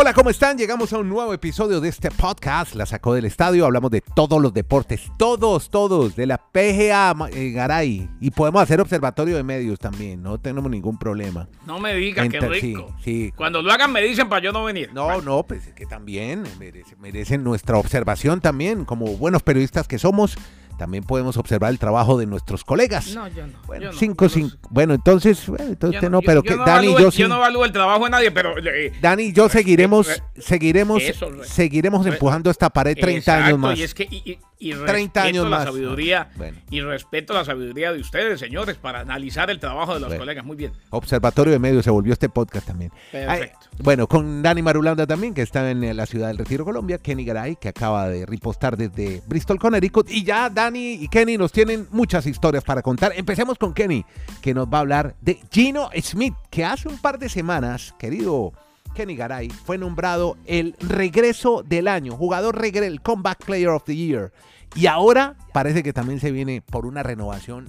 Hola, ¿cómo están? Llegamos a un nuevo episodio de este podcast. La sacó del estadio. Hablamos de todos los deportes, todos, todos, de la PGA eh, Garay. Y podemos hacer observatorio de medios también. No tenemos ningún problema. No me digas que Enter- rico. sí, sí. Cuando lo hagan me dicen para yo no venir. No, no, pues es que también merece- merecen nuestra observación también. Como buenos periodistas que somos, también podemos observar el trabajo de nuestros colegas. No, yo no. Bueno, yo no, cinco, yo no cinco. Bueno, entonces, bueno, entonces no- pero que Dani y yo no evalúo el trabajo de nadie, pero... eh, Dani y yo seguiremos, seguiremos, Eso, re- seguiremos re- empujando esta pared 30 exacto, años más. Y es que y, y- y 30 respeto años la más. sabiduría Bueno. y respeto la sabiduría de ustedes, señores, para analizar el trabajo de los Bueno. colegas. Muy bien. Observatorio de Medios se volvió este podcast también. Perfecto. Ay, bueno, con Dani Marulanda también, que está en eh, la ciudad del Retiro, Colombia. Kenny Garay, que acaba de ripostar desde Bristol, Connecticut. Y ya Dani y Kenny nos tienen muchas historias para contar. Empecemos con Kenny, que nos va a hablar de Gino Smith, que hace un par de semanas, querido Kenny Garay, fue nombrado el regreso del año, jugador regreso, el Comeback Player of the Year. Y ahora parece que también se viene por una renovación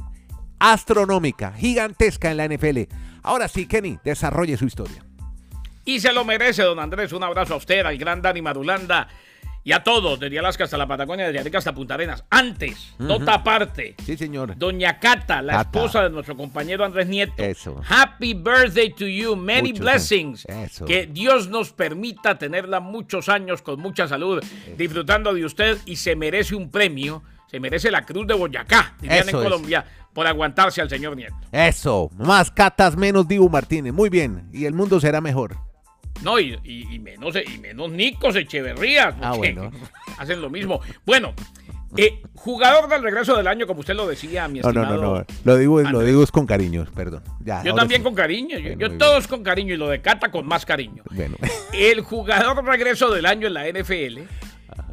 astronómica, gigantesca en la NFL. Ahora sí, Kenny, desarrolle su historia. Y se lo merece, don Andrés. Un abrazo a usted, al gran Dani Marulanda y a todos, desde Alaska hasta la Patagonia, desde Arica hasta Punta Arenas. Antes, nota aparte. Sí, señor. Doña Cata, la Cata. esposa de nuestro compañero Andrés Nieto. Eso. Happy birthday to you, many Muchos blessings. Eso. Que Dios nos permita tenerla muchos años con mucha salud, disfrutando de usted y se merece un premio. Se merece la Cruz de Boyacá, dirían en es. Colombia, por aguantarse al señor Nieto. Eso, más catas, menos Dibu Martínez. Muy bien, y el mundo será mejor. No, y, y- y menos, y menos Nicos Echeverría, Ah, bueno. hacen lo mismo. Bueno, eh, jugador del regreso del año, como usted lo decía, mi No, no, estimado. no, no. Lo digo, lo digo es con cariño, perdón. Ya, Yo también sí. con cariño, yo, Bueno, yo todos con cariño y lo de Cata con más cariño. Bueno, El jugador regreso del año en la NFL,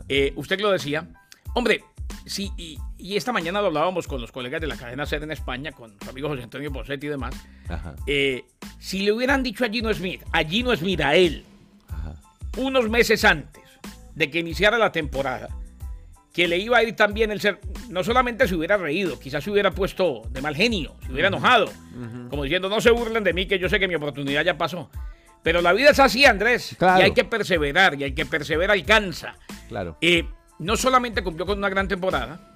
eh, usted lo decía, hombre, sí, y, y esta mañana lo hablábamos con los colegas de la cadena SER en España, con su amigo José Antonio Posetti y demás, ajá, eh, si le hubieran dicho a Gino Smith, a Gino Smith, a él, ajá. unos meses antes de que iniciara la temporada, que le iba a ir también el ser, no solamente se hubiera reído, quizás se hubiera puesto de mal genio, se hubiera enojado, como diciendo, no se burlen de mí, que yo sé que mi oportunidad ya pasó. Pero la vida es así, Andrés, Claro. y hay que perseverar, y hay que perseverar alcanza. Claro. Eh, no solamente cumplió con una gran temporada,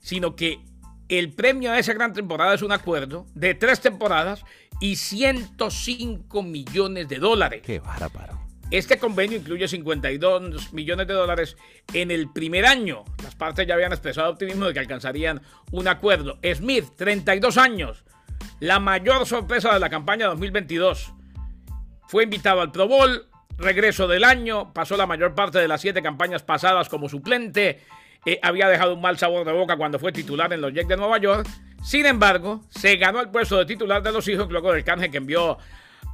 sino que el premio a esa gran temporada es un acuerdo de tres temporadas y 105 millones de dólares. Qué bárbaro. Este convenio incluye 52 millones de dólares en el primer año. Las partes ya habían expresado optimismo de que alcanzarían un acuerdo. Smith, 32 años, la mayor sorpresa de la campaña 2022. Fue invitado al Pro Bowl, regreso del año, pasó la mayor parte de las siete campañas pasadas como suplente. Eh, había dejado un mal sabor de boca cuando fue titular en los Jets de Nueva York. Sin embargo, se ganó el puesto de titular de los hijos luego del canje que envió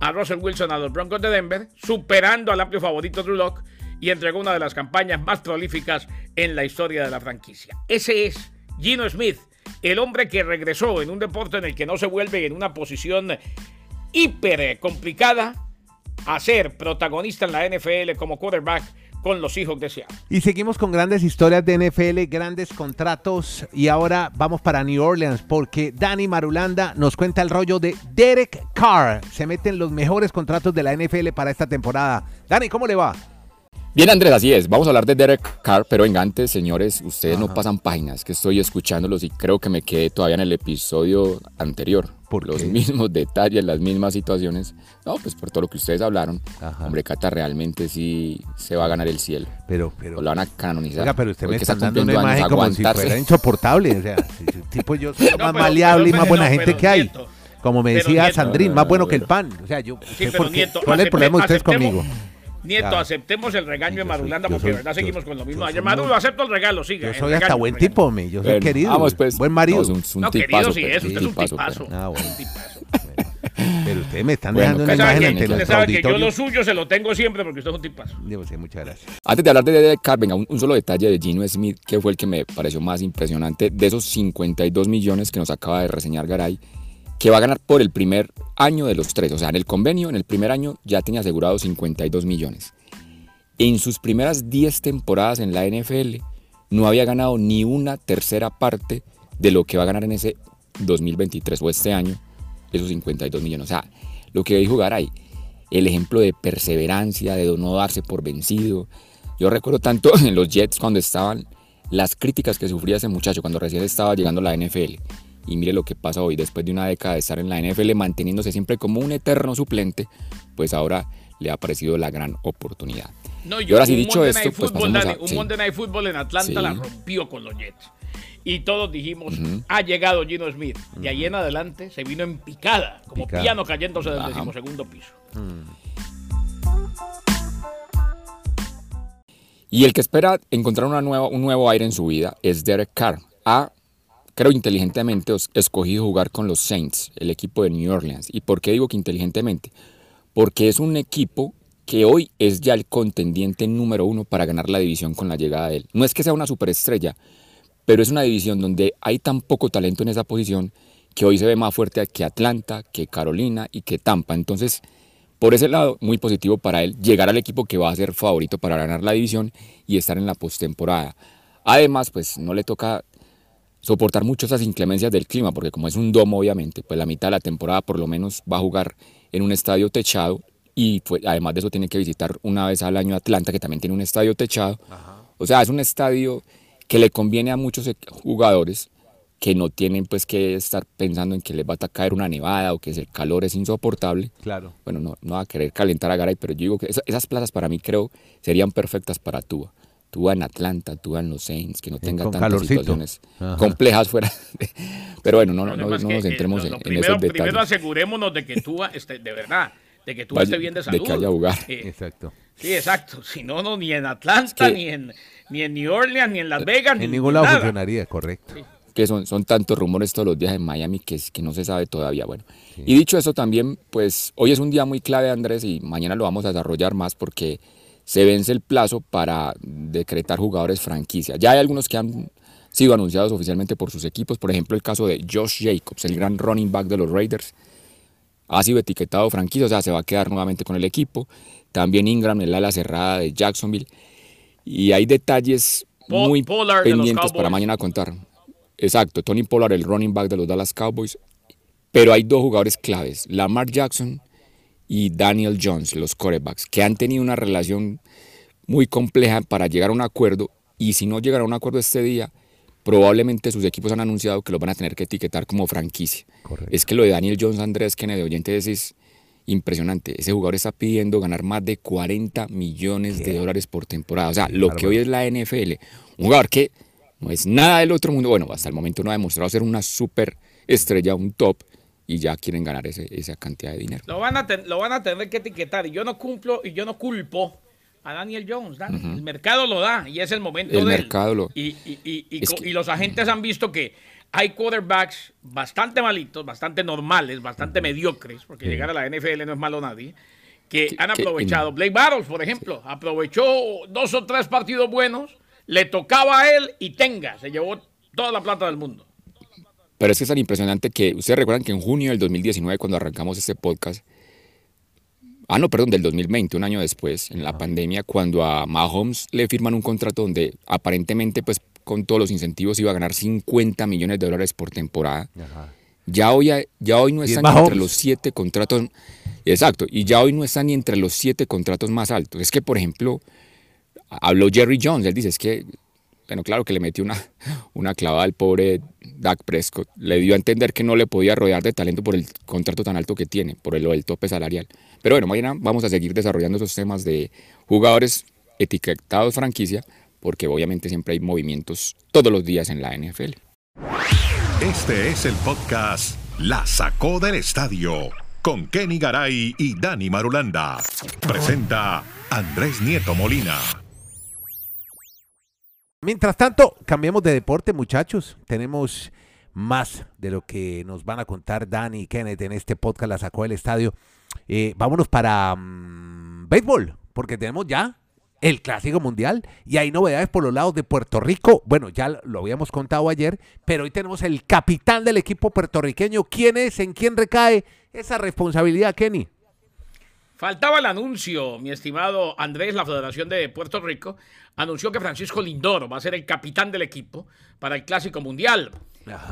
a Russell Wilson a los Broncos de Denver, superando al amplio favorito Drew y entregó una de las campañas más prolíficas en la historia de la franquicia. Ese es Gino Smith, el hombre que regresó en un deporte en el que no se vuelve en una posición hiper complicada a ser protagonista en la NFL como quarterback con los hijos de Seattle. Y seguimos con grandes historias de NFL, grandes contratos. Y ahora vamos para New Orleans porque Dani Marulanda nos cuenta el rollo de Derek Carr. Se meten los mejores contratos de la NFL para esta temporada. Dani, ¿cómo le va? Bien, Andrés, así es. Vamos a hablar de Derek Carr, pero venga, antes, señores, ustedes no pasan páginas, que estoy escuchándolos y creo que me quedé todavía en el episodio anterior. ¿Por los qué? mismos detalles, las mismas situaciones. No, pues por todo lo que ustedes hablaron. Ajá. Hombre, Cata realmente sí se va a ganar el cielo. Pero, pero. O lo van a canonizar. Oiga, pero usted Hoy me que está dando una cumpliendo años, imagen como si aguantarse. fuera insoportable. O sea, tipo yo soy No, más pero- maleable y pero- más buena no, gente pero que hay. Nieto, Como me decía Sandrín, no, más no, bueno no, que el pan. O sea, yo. Sí, pero por qué- Nieto, ¿Cuál es el problema de ustedes conmigo? Nieto, Ya. aceptemos el regaño Sí, de yo Marulanda soy- yo porque soy- verdad yo- seguimos con lo mismo. yo Ayer soy Maduro, muy- acepto el regalo, siga. Yo soy hasta buen tipo, me. Yo soy Bueno, querido. Vamos, pues. Buen marido. No, es un, es un No, querido, sí pues, es, usted es un tipazo, tipazo. pero- Ah, bueno. Un tipazo. Pero ustedes me están Bueno, dejando una imagen que, ante usted nuestro sabe que yo lo suyo se lo tengo siempre porque usted es un tipazo. Sí, muchas gracias. Antes de hablar de Derek Carr, venga, un, un solo detalle de Gino Smith, que fue el que me pareció más impresionante, de esos 52 millones que nos acaba de reseñar Garay, que va a ganar por el primer año de los tres. O sea, en el convenio, en el primer año ya tenía asegurado 52 millones. En sus primeras 10 temporadas en la NFL, no había ganado ni una tercera parte de lo que va a ganar en ese 2023 o este año, esos 52 millones. O sea, lo que dijo Garay, el ejemplo de perseverancia, de no darse por vencido. Yo recuerdo tanto en los Jets cuando estaban las críticas que sufría ese muchacho cuando recién estaba llegando a la NFL. Y mire lo que pasa hoy, después de una década de estar en la NFL manteniéndose siempre como un eterno suplente, pues ahora le ha parecido la gran oportunidad. No, y ahora sí dicho esto, pues un Monday Night Football en Atlanta la rompió con los Jets. Y todos dijimos, ha llegado Gino Smith. Y ahí en adelante se vino en picada, como piano cayéndose del decimosegundo piso. Y el que espera encontrar una nueva, un nuevo aire en su vida es Derek Carr. Ha, creo inteligentemente, escogido jugar con los Saints, el equipo de New Orleans. ¿Y por qué digo que inteligentemente? Porque es un equipo que hoy es ya el contendiente número uno para ganar la división con la llegada de él. No es que sea una superestrella, pero es una división donde hay tan poco talento en esa posición que hoy se ve más fuerte que Atlanta, que Carolina y que Tampa. Entonces, por ese lado, muy positivo para él llegar al equipo que va a ser favorito para ganar la división y estar en la postemporada. Además, pues no le toca soportar mucho esas inclemencias del clima, porque como es un domo, obviamente, pues la mitad de la temporada por lo menos va a jugar en un estadio techado y pues, además de eso tiene que visitar una vez al año Atlanta, que también tiene un estadio techado. O sea, es un estadio que le conviene a muchos jugadores que no tienen pues que estar pensando en que les va a caer una nevada o que el calor es insoportable. Claro. Bueno, no, no va a querer calentar a Garay, pero yo digo que esas, plazas para mí creo serían perfectas para Tua. Tua en Atlanta, Tua en los Saints, que no tenga tantas situaciones complejas fuera. pero bueno, no, no, nos centremos en, primero, esos detalles. Primero asegurémonos de que Tua esté, de verdad, de que Tua esté bien de salud. De que haya lugar. exacto. Sí, exacto. Si no, no, ni en Atlanta, ni, en, ni en New Orleans, ni en Las Vegas. En ningún lado funcionaría, correcto que son, son tantos rumores todos los días en Miami que, que no se sabe todavía. Bueno, y dicho eso también, pues hoy es un día muy clave, Andrés, y mañana lo vamos a desarrollar más porque se vence el plazo para decretar jugadores franquicia. Ya hay algunos que han sido anunciados oficialmente por sus equipos, por ejemplo el caso de Josh Jacobs, el gran running back de los Raiders, ha sido etiquetado franquicia, o sea, se va a quedar nuevamente con el equipo. También Ingram, el ala cerrada de Jacksonville. Y hay detalles muy pendientes para mañana contar. Exacto, Tony Pollard, el running back de los Dallas Cowboys. Pero hay dos jugadores claves, Lamar Jackson y Daniel Jones, los quarterbacks, que han tenido una relación muy compleja para llegar a un acuerdo. Y si no llegan a un acuerdo este día, probablemente sus equipos han anunciado que lo van a tener que etiquetar como franquicia. Es que lo de Daniel Jones, Andrés Kennedy, oyente, es impresionante. Ese jugador está pidiendo ganar más de 40 millones de dólares por temporada. O sea, lo que hoy es la NFL. Un jugador que no es nada del otro mundo. Bueno, hasta el momento no ha demostrado ser una super estrella, un top, y ya quieren ganar ese, esa cantidad de dinero. Lo van, a lo van a tener que etiquetar y yo no cumplo y yo no culpo a Daniel Jones. El mercado lo da y es el momento el de mercado Lo... Y, y, y, los agentes han visto que hay quarterbacks bastante malitos, bastante normales, bastante mediocres, porque llegar a la NFL no es malo nadie, que, han aprovechado. Blake Battles, por ejemplo, aprovechó dos o tres partidos buenos le tocaba a él y tenga, se llevó toda la plata del mundo. Pero es que es tan impresionante que ustedes recuerdan que en junio del 2019, cuando arrancamos este podcast, ah, no, perdón, del 2020, un año después, en la pandemia, cuando a Mahomes le firman un contrato donde aparentemente, pues con todos los incentivos, iba a ganar 50 millones de dólares por temporada. Ya hoy, ya hoy no está ni entre los siete contratos. Exacto, y ya hoy no está ni entre los siete contratos más altos. Es que, por ejemplo, habló Jerry Jones, él dice, es que, bueno, claro que le metió una, una clavada al pobre Dak Prescott, le dio a entender que no le podía rodear de talento por el contrato tan alto que tiene, por el, el tope salarial. Pero bueno, mañana vamos a seguir desarrollando esos temas de jugadores etiquetados franquicia, porque obviamente siempre hay movimientos todos los días en la NFL. Este es el podcast La Sacó del Estadio con Kenny Garay y Dani Marulanda. Presenta Andrés Nieto Molina. Mientras tanto, cambiemos de deporte, muchachos. Tenemos más de lo que nos van a contar Dani y Kenneth en este podcast, la sacó del estadio. Eh, vámonos para mm, béisbol, porque tenemos ya el Clásico Mundial y hay novedades por los lados de Puerto Rico. Bueno, ya lo habíamos contado ayer, pero hoy tenemos el capitán del equipo puertorriqueño. ¿Quién es? ¿En quién recae esa responsabilidad, Kenny? Faltaba el anuncio, mi estimado Andrés, la Federación de Puerto Rico anunció que Francisco Lindoro va a ser el capitán del equipo para el Clásico Mundial.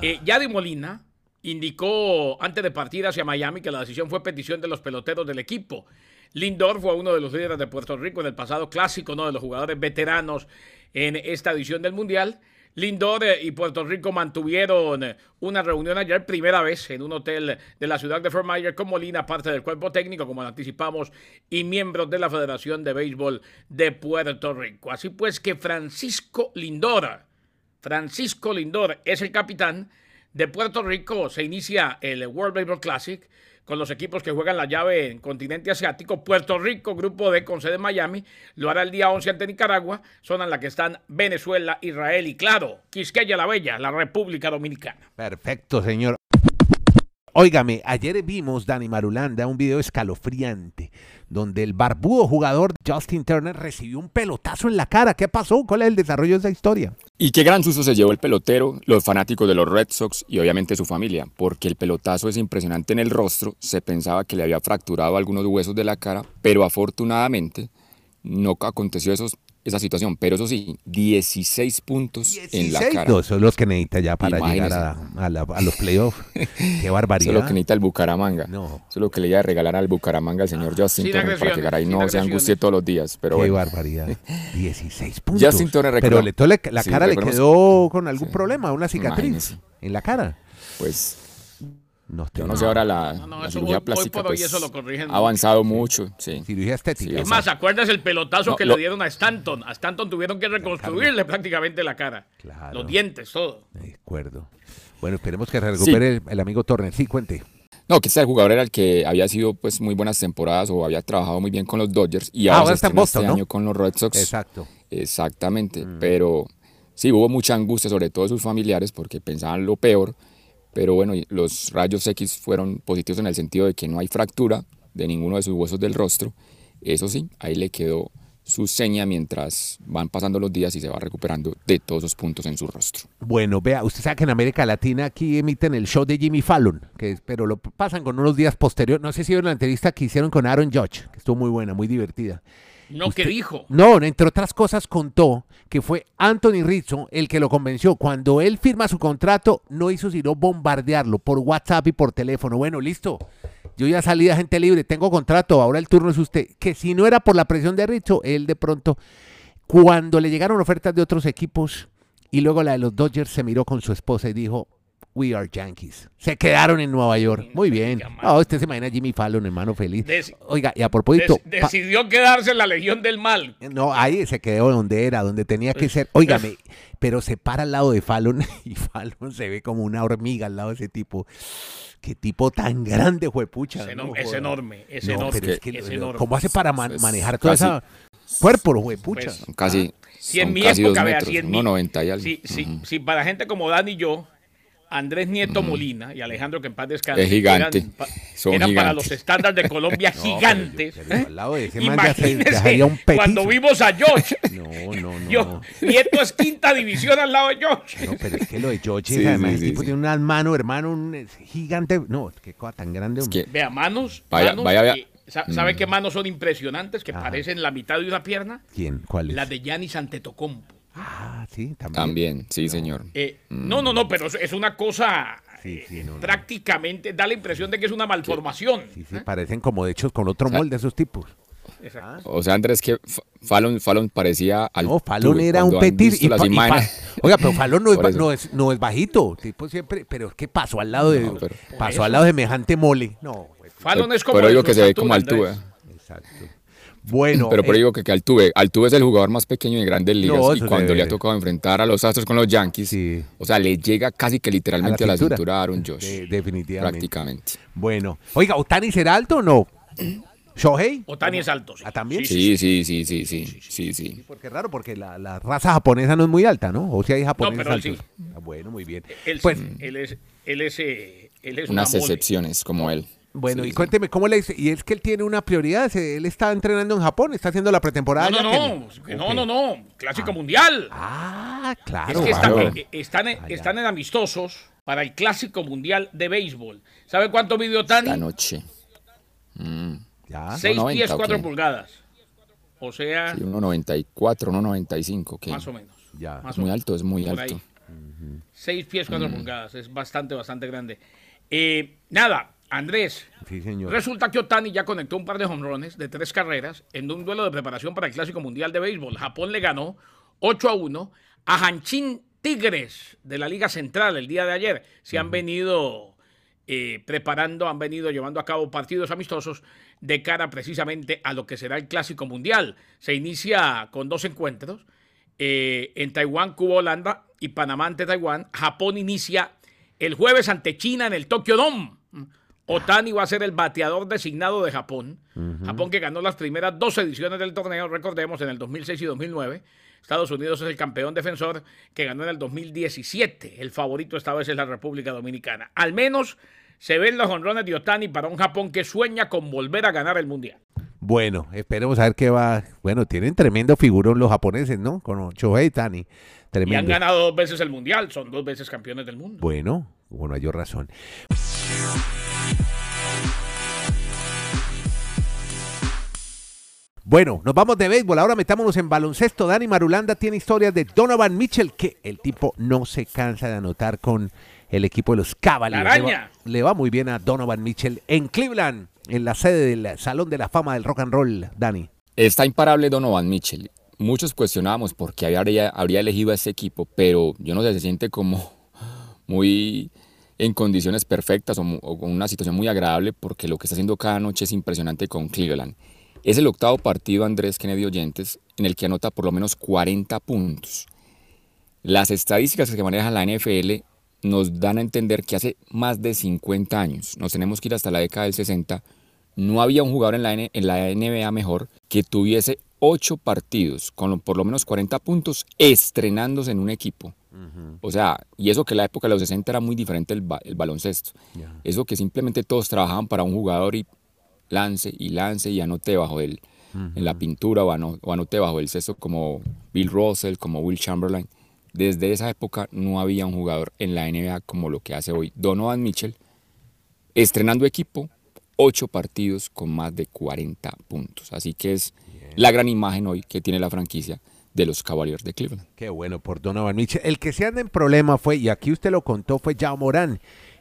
Eh, Yadi Molina indicó antes de partir hacia Miami que la decisión fue petición de los peloteros del equipo. Lindor fue uno de los líderes de Puerto Rico en el pasado clásico, ¿no? De los jugadores veteranos en esta edición del Mundial. Lindor y Puerto Rico mantuvieron una reunión ayer, primera vez en un hotel de la ciudad de Fort Myers con Molina, parte del cuerpo técnico, como lo anticipamos, y miembros de la Federación de Béisbol de Puerto Rico. Así pues que Francisco Lindor, Francisco Lindor es el capitán de Puerto Rico. Se inicia el World Baseball Classic con los equipos que juegan la llave en continente asiático. Puerto Rico, grupo D con sede en Miami, lo hará el día 11 ante Nicaragua, zona en la que están Venezuela, Israel y, claro, Quisqueya la Bella, la República Dominicana. Perfecto, señor. Óigame, ayer vimos, Dani Marulanda, un video escalofriante donde el barbudo jugador Justin Turner recibió un pelotazo en la cara. ¿Qué pasó? ¿Cuál es el desarrollo de esa historia? Y qué gran susto se llevó el pelotero, los fanáticos de los Red Sox y obviamente su familia, porque el pelotazo es impresionante en el rostro, se pensaba que le había fracturado algunos huesos de la cara, pero afortunadamente no aconteció eso esa situación. Pero eso sí, 16 puntos en la cara. Dos son los que necesita ya para llegar a, a, la, a los playoffs. Qué barbaridad. Eso es lo que necesita el Bucaramanga. No. Eso es lo que le iba a regalar al Bucaramanga al señor Justin Turner para que Garay no se angustie todos los días. Pero Qué bueno. barbaridad. 16 puntos. Justin Turner Pero recordó- le, le- la Sí, cara le recordemos- quedó con algún Sí. problema, una cicatriz Imagínese. en la cara. Pues No, yo no sé ahora la, No, no, la eso cirugía hoy- plástica hoy pues, eso lo corrigen ha avanzado mucho. Sí. Cirugía estética. Sí, Es más, ¿acuerdas el pelotazo No, que lo- le dieron a Stanton? A Stanton tuvieron que reconstruirle prácticamente la cara. Claro. Los dientes, todo. De acuerdo. Bueno, esperemos que recupere el, el amigo Turner. Sí, cuente. No, que este jugador era el que había sido pues muy buenas temporadas o había trabajado muy bien con los Dodgers y Ah, ahora está en estrena Boston, este ¿no? año con los Red Sox. Exacto. Exactamente, pero sí, hubo mucha angustia, sobre todo de sus familiares, porque pensaban lo peor, pero bueno, los rayos X fueron positivos en el sentido de que no hay fractura de ninguno de sus huesos del rostro. Eso sí, ahí le quedó su seña mientras van pasando los días y se va recuperando de todos esos puntos en su rostro. Bueno, vea, usted sabe que en América Latina aquí emiten el show de Jimmy Fallon, que es- pero lo pasan con unos días posteriores. No sé si vieron la entrevista que hicieron con Aaron Judge, que estuvo muy buena, muy divertida. No, Usted- ¿qué dijo? No, entre otras cosas contó que fue Anthony Rizzo el que lo convenció. Cuando él firma su contrato, no hizo sino bombardearlo por WhatsApp y por teléfono. Bueno, listo. Yo ya salí de gente libre, tengo contrato, ahora el turno es usted. Que si no era por la presión de Rizzo, él de pronto, cuando le llegaron ofertas de otros equipos y luego la de los Dodgers, se miró con su esposa y dijo, We are Yankees. Se quedaron en Nueva York. Muy bien. No, usted se imagina a Jimmy Fallon, hermano feliz. Deci- Oiga, y a propósito... Pa- decidió quedarse en la Legión del Mal. no, ahí se quedó donde era, donde tenía que ser. Óigame, pero se para al lado de Fallon y Fallon se ve como una hormiga al lado de ese tipo. Qué tipo tan grande, juepucha. Es, no enorme, es enorme, es No, enorme. pero es que, es lo- enorme. ¿cómo hace para man- Es manejar toda casi- esa cuerpo, juepucha? Pues, casi, Si en mi época, vea, metros, si en mi- 1,90 y algo. Si, si- si para gente como Dan y yo, Andrés Nieto Molina y Alejandro que en paz descanse, Es gigante. eran, pa- Son eran para los estándares de Colombia No, gigantes. pero al lado de ese man ya se- ya Imagínese sería un cuando vimos a George. No, no, no. Yo, Nieto es quinta división al lado de George. No, pero es que lo de George, Sí, además, sí, el tipo sí. tiene unas manos, hermano, un es gigante. No, qué cosa tan grande. Es que Vea, manos. Vaya, manos, vaya, eh, ¿Sabe Mm. qué manos son impresionantes? Que Ajá. parecen la mitad de una pierna. ¿Quién? ¿Cuál es? La de Giannis Antetokounmpo. Ah, sí, también. también, sí, señor. Eh, No, no, no, pero es- una cosa Sí, sí, eh, no, no. prácticamente, da la impresión de que es una malformación. Sí, sí, parecen como de hechos con otro sea, molde esos tipos. Exacto. O sea, Andrés, que Fallon, Fallon parecía al No, Fallon era un petit. y pa- Oiga, pero Fallon no es, no, es, no es bajito. Tipo siempre, pero es que pasó al lado de. Pero- pasó al lado de semejante mole. No, Fallon es como Pero digo que se ve como. Altuve. exacto. Bueno, Pero por eh, digo que, que Altuve, Altuve es el jugador más pequeño de grandes ligas No, y cuando le ha tocado enfrentar a los Astros con los Yankees, Sí. o sea, le llega casi que literalmente a la cintura, a Aaron Josh, de- definitivamente. prácticamente. Bueno, oiga, ¿Otani será alto o no? ¿Shohei? Otani es alto. sí. Ah, ¿también? Sí, sí, sí, sí, sí, sí, sí. Porque es raro, porque la, la raza japonesa no es muy alta, ¿no? O si hay japoneses pero él altos. sí. Ah, bueno, muy bien. Él, pues, sí, él es, él es, eh, él es Unas una excepciones como él. Bueno, Sí, y cuénteme, ¿cómo le dice? Y es que él tiene una prioridad. Él está entrenando en Japón, está haciendo la pretemporada. No, no, no, que no, no, no, clásico mundial. Ah, es claro. que están, claro. eh, están, Ah, ya. están en amistosos para el clásico mundial de béisbol. ¿Sabe cuánto midió Otani? La noche. Mm, Ya. Seis 1.90, pies, ¿o 4 qué? pulgadas. O sea, sí, 1.94, 1.95, que más o menos. Ya. Más es o muy menos. alto, es muy Por alto. ahí. Seis pies, Mm. cuatro pulgadas. Es bastante, bastante grande. Eh, nada, Andrés, Sí, señor. resulta que Otani ya conectó un par de honrones de tres carreras en un duelo de preparación para el Clásico Mundial de Béisbol. Japón le ganó 8 a 1 a Hanshin Tigres de la Liga Central el día de ayer. Se han venido eh, preparando, han venido llevando a cabo partidos amistosos de cara precisamente a lo que será el Clásico Mundial. Se inicia con dos encuentros. eh, en Taiwán, Cuba, Holanda y Panamá ante Taiwán. Japón inicia el jueves ante China en el Tokyo Dome. Otani va a ser el bateador designado de Japón. Japón que ganó las primeras dos ediciones del torneo, recordemos, en el 2006 y 2009. Estados Unidos es el campeón defensor que ganó en el 2017. El favorito esta vez es la República Dominicana. Al menos se ven los honrones de Otani para un Japón que sueña con volver a ganar el Mundial. Bueno, esperemos a ver qué va. Bueno, tienen tremendo figurón los japoneses, ¿no? Con Shohei Tani. Y han Tremendo. ganado dos veces el Mundial, son dos veces campeones del mundo. Bueno, bueno, hay razón. Bueno, nos vamos de béisbol. Ahora metámonos en baloncesto. Dani Marulanda tiene historias de Donovan Mitchell, que el tipo no se cansa de anotar con el equipo de los Cavaliers. Va, le va muy bien a Donovan Mitchell en Cleveland, en la sede del Salón de la Fama del Rock and Roll, Dani. Está imparable Donovan Mitchell. Muchos cuestionábamos por qué habría, habría elegido a ese equipo, pero yo no sé, se siente como muy en condiciones perfectas o, o con una situación muy agradable porque lo que está haciendo cada noche es impresionante con Cleveland. Es el octavo partido Andrés Kennedy Oyentes en el que anota por lo menos 40 puntos. Las estadísticas que maneja la NFL nos dan a entender que hace más de 50 años, nos tenemos que ir hasta la década del 60, no había un jugador en la, en la NBA mejor que tuviese 8 partidos con lo- por lo menos 40 puntos estrenándose en un equipo. O sea, y eso que la época de los 60 era muy diferente el, ba- el baloncesto. Eso que simplemente todos trabajaban para un jugador y lance y lance y anote bajo él en la pintura o, ano- o anote bajo el cesto como Bill Russell, como Will Chamberlain. Desde esa época no había un jugador en la NBA como lo que hace hoy Donovan Mitchell, estrenando equipo, ocho partidos con más de 40 puntos. Así que es la gran imagen hoy que tiene la franquicia de los Cavaliers de Cleveland. Qué bueno por Donovan Mitchell. El que se anda en problema fue, y aquí usted lo contó, fue Yao Morán,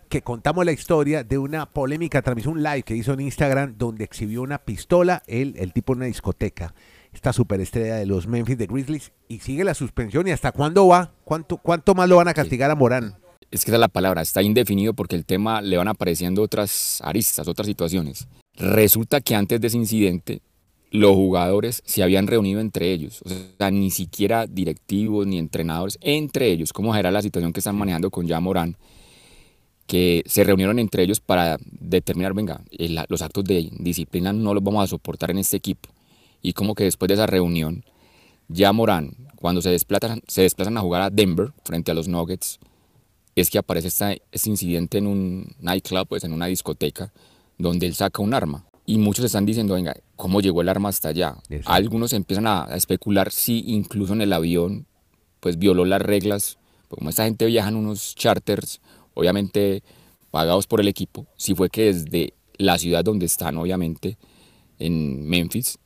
que contamos la historia de una polémica transmisión, un live que hizo en Instagram donde exhibió una pistola, él, el tipo en una discoteca, esta superestrella de los Memphis de Grizzlies, y sigue la suspensión. ¿Y hasta cuándo va? ¿Cuánto, cuánto más lo van a castigar a Morán? Es que esa es la palabra, está indefinido porque el tema le van apareciendo otras aristas, otras situaciones. Resulta que antes de ese incidente, los jugadores se habían reunido entre ellos, o sea, ni siquiera directivos ni entrenadores, entre ellos, como era la situación que están manejando con ya Morán, que se reunieron entre ellos para determinar, venga, el- los actos de disciplina no los vamos a soportar en este equipo. Y como que después de esa reunión, ya Morán, cuando se desplazan, se desplazan a jugar a Denver frente a los Nuggets, es que aparece esta- este incidente en un nightclub, pues en una discoteca, donde él saca un arma. Y muchos están diciendo, venga, ¿cómo llegó el arma hasta allá? Algunos empiezan a, a especular si incluso en el avión, pues violó las reglas. Pues como esta gente viaja en unos charters, obviamente pagados por el equipo, si fue que desde la ciudad donde están, obviamente, en Memphis,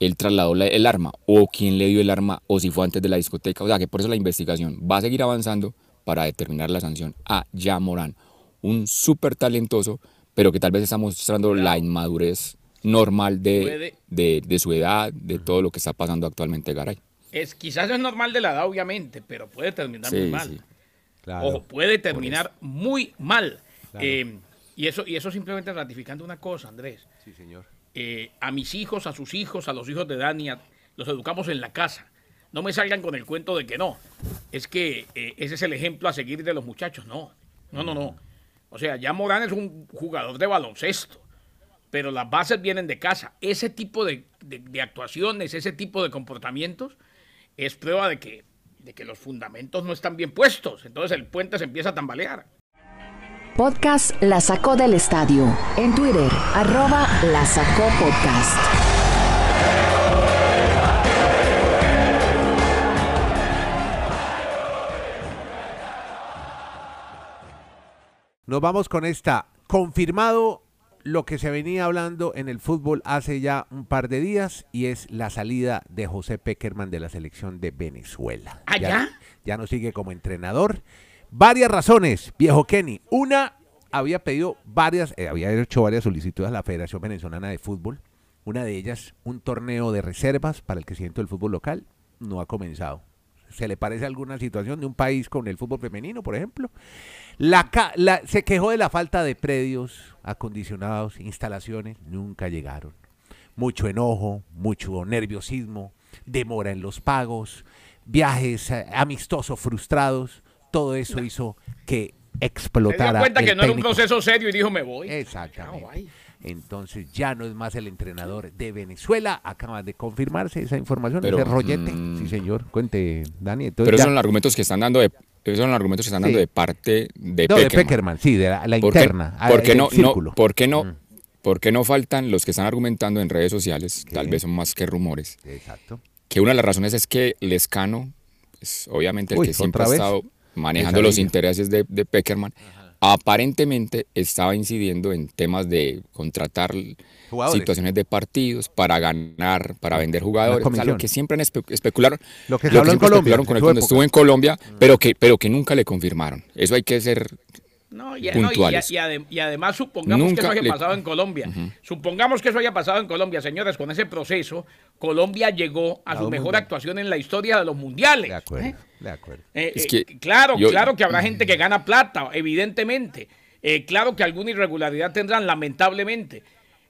él trasladó la- el arma, o quién le dio el arma, o si fue antes de la discoteca. O sea que por eso la investigación va a seguir avanzando para determinar la sanción a Morán, un súper talentoso, pero que tal vez está mostrando la inmadurez normal de, de, de su edad, de todo lo que está pasando actualmente Garay. Es, quizás es normal de la edad, obviamente, pero puede terminar muy mal. sí. Ojo, puede terminar muy mal. Eh, y, eso, y eso simplemente ratificando una cosa, Andrés. Sí, señor. Eh, a mis hijos, a sus hijos, a los hijos de Dani, a- los educamos en la casa. No me salgan con el cuento de que no. Es que eh, ese es el ejemplo a seguir de los muchachos. No, no, no, no. O sea, ya Morán es un jugador de baloncesto, pero las bases vienen de casa. Ese tipo de, de- actuaciones, ese tipo de comportamientos es prueba de que, de que los fundamentos no están bien puestos. Entonces el puente se empieza a tambalear. Podcast La Sacó del Estadio. En Twitter, arroba La Sacó Podcast. Nos vamos con esta. Confirmado lo que se venía hablando en el fútbol hace ya un par de días y es la salida de José Peckerman de la selección de Venezuela. ¿Ah, ya? ya no sigue como entrenador. Varias razones, viejo Kenny. Una, había pedido varias, eh, había hecho varias solicitudes a la Federación Venezolana de Fútbol. Una de ellas, un torneo de reservas para el crecimiento del fútbol local, no ha comenzado. ¿Se le parece alguna situación de un país con el fútbol femenino, por ejemplo? La, la- se quejó de la falta de predios acondicionados, instalaciones, nunca llegaron. Mucho enojo, mucho nerviosismo, demora en los pagos, viajes eh, amistosos frustrados, todo eso hizo que Se explotara. dio cuenta el que no era un proceso serio y dijo, me voy. Exactamente. Entonces ya no es más el entrenador de Venezuela. Acaba de confirmarse esa información, Pero, ese rollete. mm, sí, señor. Cuente, Dani. Entonces Pero esos son los argumentos que están dando de, esos son los argumentos que están dando Sí. de parte de no, de Peckerman. Peckerman, sí, de la, la ¿Por qué- interna. ah, ¿Por qué no, por qué no, Mm. por qué no faltan los que están argumentando en redes sociales, ¿Qué? tal vez son más que rumores, Exacto. que una de las razones es que Lescano, pues, obviamente el Uy, que siempre ha estado manejando los intereses de, de Peckerman, aparentemente estaba incidiendo en temas de contratar Jugadores. situaciones de partidos para ganar, para vender jugadores, o sea, lo que siempre han espe- especularon, Lo que lo habló en siempre Colombia, especularon con él cuando época. estuvo en Colombia, pero que, pero que nunca le confirmaron. Eso hay que ser No, y, no, y- además supongamos que eso haya le- pasado en Colombia. Supongamos que eso haya pasado en Colombia, señores, con ese proceso, Colombia llegó a su mejor mundial. actuación en la historia de los mundiales. De acuerdo, ¿eh? de acuerdo. Eh, Es eh, que claro, yo- claro que habrá gente que gana plata, evidentemente. Eh, claro que alguna irregularidad tendrán, lamentablemente.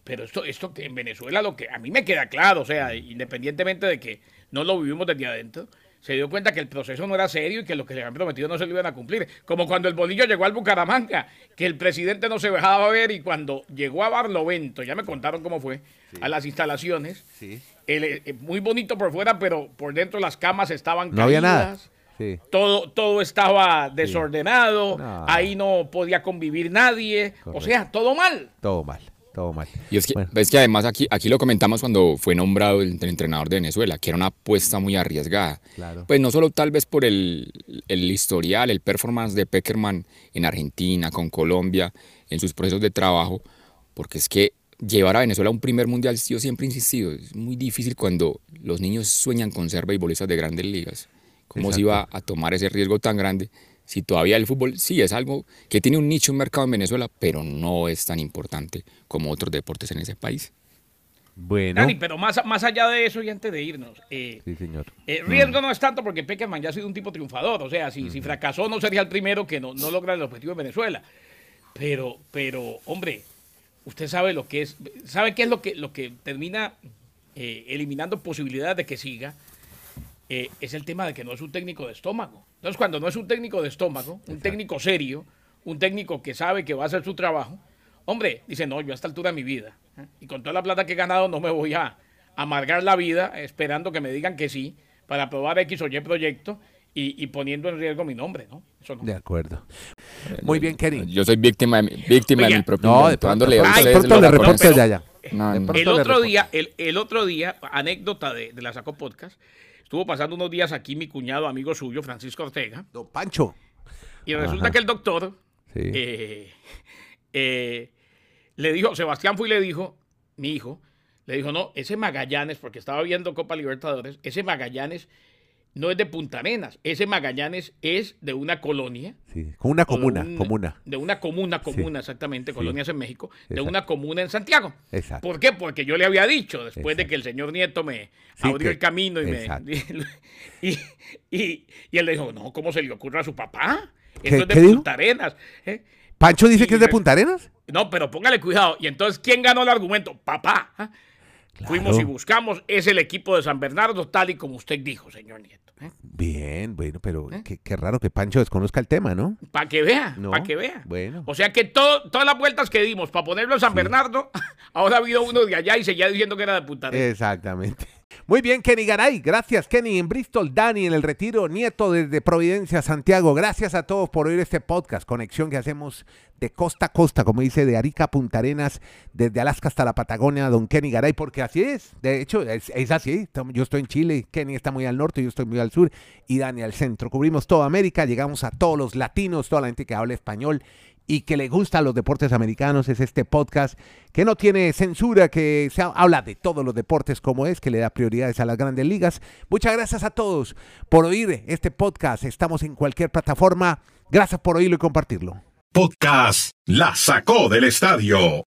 Pero esto, esto que en Venezuela lo que a mí me queda claro, o sea, independientemente de que no lo vivimos desde adentro, se dio cuenta que el proceso no era serio y que lo que le habían prometido no se lo iban a cumplir. Como cuando el bolillo llegó al Bucaramanga, que el presidente no se dejaba ver y cuando llegó a Barlovento, ya me contaron cómo fue, a las instalaciones, Sí. el, eh, muy bonito por fuera, pero por dentro las camas estaban No había nada. caídas, Sí. todo, todo estaba desordenado, No. ahí no podía convivir nadie, o sea, todo mal. Todo mal, todo mal. Y es que, Bueno. es que además aquí, aquí lo comentamos cuando fue nombrado el, el entrenador de Venezuela, que era una apuesta muy arriesgada. Claro. Pues no solo tal vez por el, el historial, el performance de Peckerman en Argentina, con Colombia, en sus procesos de trabajo, porque es que llevar a Venezuela a un primer mundial, yo siempre he insistido, es muy difícil cuando los niños sueñan con ser beisbolistas de grandes ligas. ¿Cómo se iba a tomar ese riesgo tan grande? Si todavía el fútbol sí es algo que tiene un nicho, un mercado en Venezuela, pero no es tan importante como otros deportes en ese país. Bueno. Dani, pero más, más allá de eso y antes de irnos, eh, Sí, señor. eh, riesgo no es tanto porque Peckerman ya ha sido un tipo triunfador, o sea, si, si fracasó no sería el primero que no, no logra el objetivo en Venezuela. Pero, pero, hombre, usted sabe lo que es, sabe qué es lo que, lo que termina eh, eliminando posibilidades de que siga, eh, es el tema de que no es un técnico de estómago. Entonces, cuando no es un técnico de estómago, un técnico serio, un técnico que sabe que va a hacer su trabajo, hombre, dice, no, yo a esta altura de mi vida, ¿eh? y con toda la plata que he ganado no me voy a amargar la vida esperando que me digan que sí para aprobar X o Y proyecto y, y poniendo en riesgo mi nombre, ¿no? Eso no. De acuerdo. Muy bien, Kenny. Yo soy víctima de, mi- víctima Oiga. de mi propio No, de pronto, le De El otro día, el, el otro día, anécdota de, de la Saco Podcast, estuvo pasando unos días aquí mi cuñado, amigo suyo, Francisco Ortega, Don Pancho. y resulta Ajá. que el doctor Sí. eh, eh, le dijo, Sebastián fue y le dijo, mi hijo, le dijo, no, ese Magallanes, porque estaba viendo Copa Libertadores, ese Magallanes no es de Punta Arenas, ese Magallanes es de una colonia. Sí, Con una comuna, un- comuna. De una comuna, comuna, exactamente, colonias en México, de Exacto. una comuna en Santiago. Exacto. ¿Por qué? Porque yo le había dicho, después de que el señor Nieto me Sí, abrió que- el camino y me... Y, y- y él le dijo, no, ¿cómo se le ocurre a su papá? ¿Qué- Eso es de? Punta Arenas. ¿eh? ¿Pancho dice Y que es de Punta Arenas? No, pero póngale cuidado. Y entonces, ¿quién ganó el argumento? Papá. Fuimos y buscamos. Es el equipo de San Bernardo, tal y como usted dijo, señor Nieto. Bien, bueno, pero qué, qué raro que Pancho desconozca el tema, ¿no? Para que vea, No, para que vea. bueno. O sea que todo, todas las vueltas que dimos para ponerlo en San Bernardo, ahora ha habido uno de allá y seguía diciendo que era de Punta. Exactamente. Muy bien, Kenny Garay. Gracias, Kenny, en Bristol, Dani en el retiro, Nieto desde Providencia, Santiago. Gracias a todos por oír este podcast, conexión que hacemos de costa a costa, como dice, de Arica a Punta Arenas, desde Alaska hasta la Patagonia, don Kenny Garay, porque así es. De hecho, es, es así. Yo estoy en Chile, Kenny está muy al norte, yo estoy muy al sur y Dani al centro. Cubrimos toda América, llegamos a todos los latinos, toda la gente que habla español y que le gustan los deportes americanos es este podcast que no tiene censura, que se ha- habla de todos los deportes como es, que le da prioridades a las grandes ligas. Muchas gracias a todos por oír este podcast. Estamos en cualquier plataforma. Gracias por oírlo y compartirlo. Podcast La sacó del estadio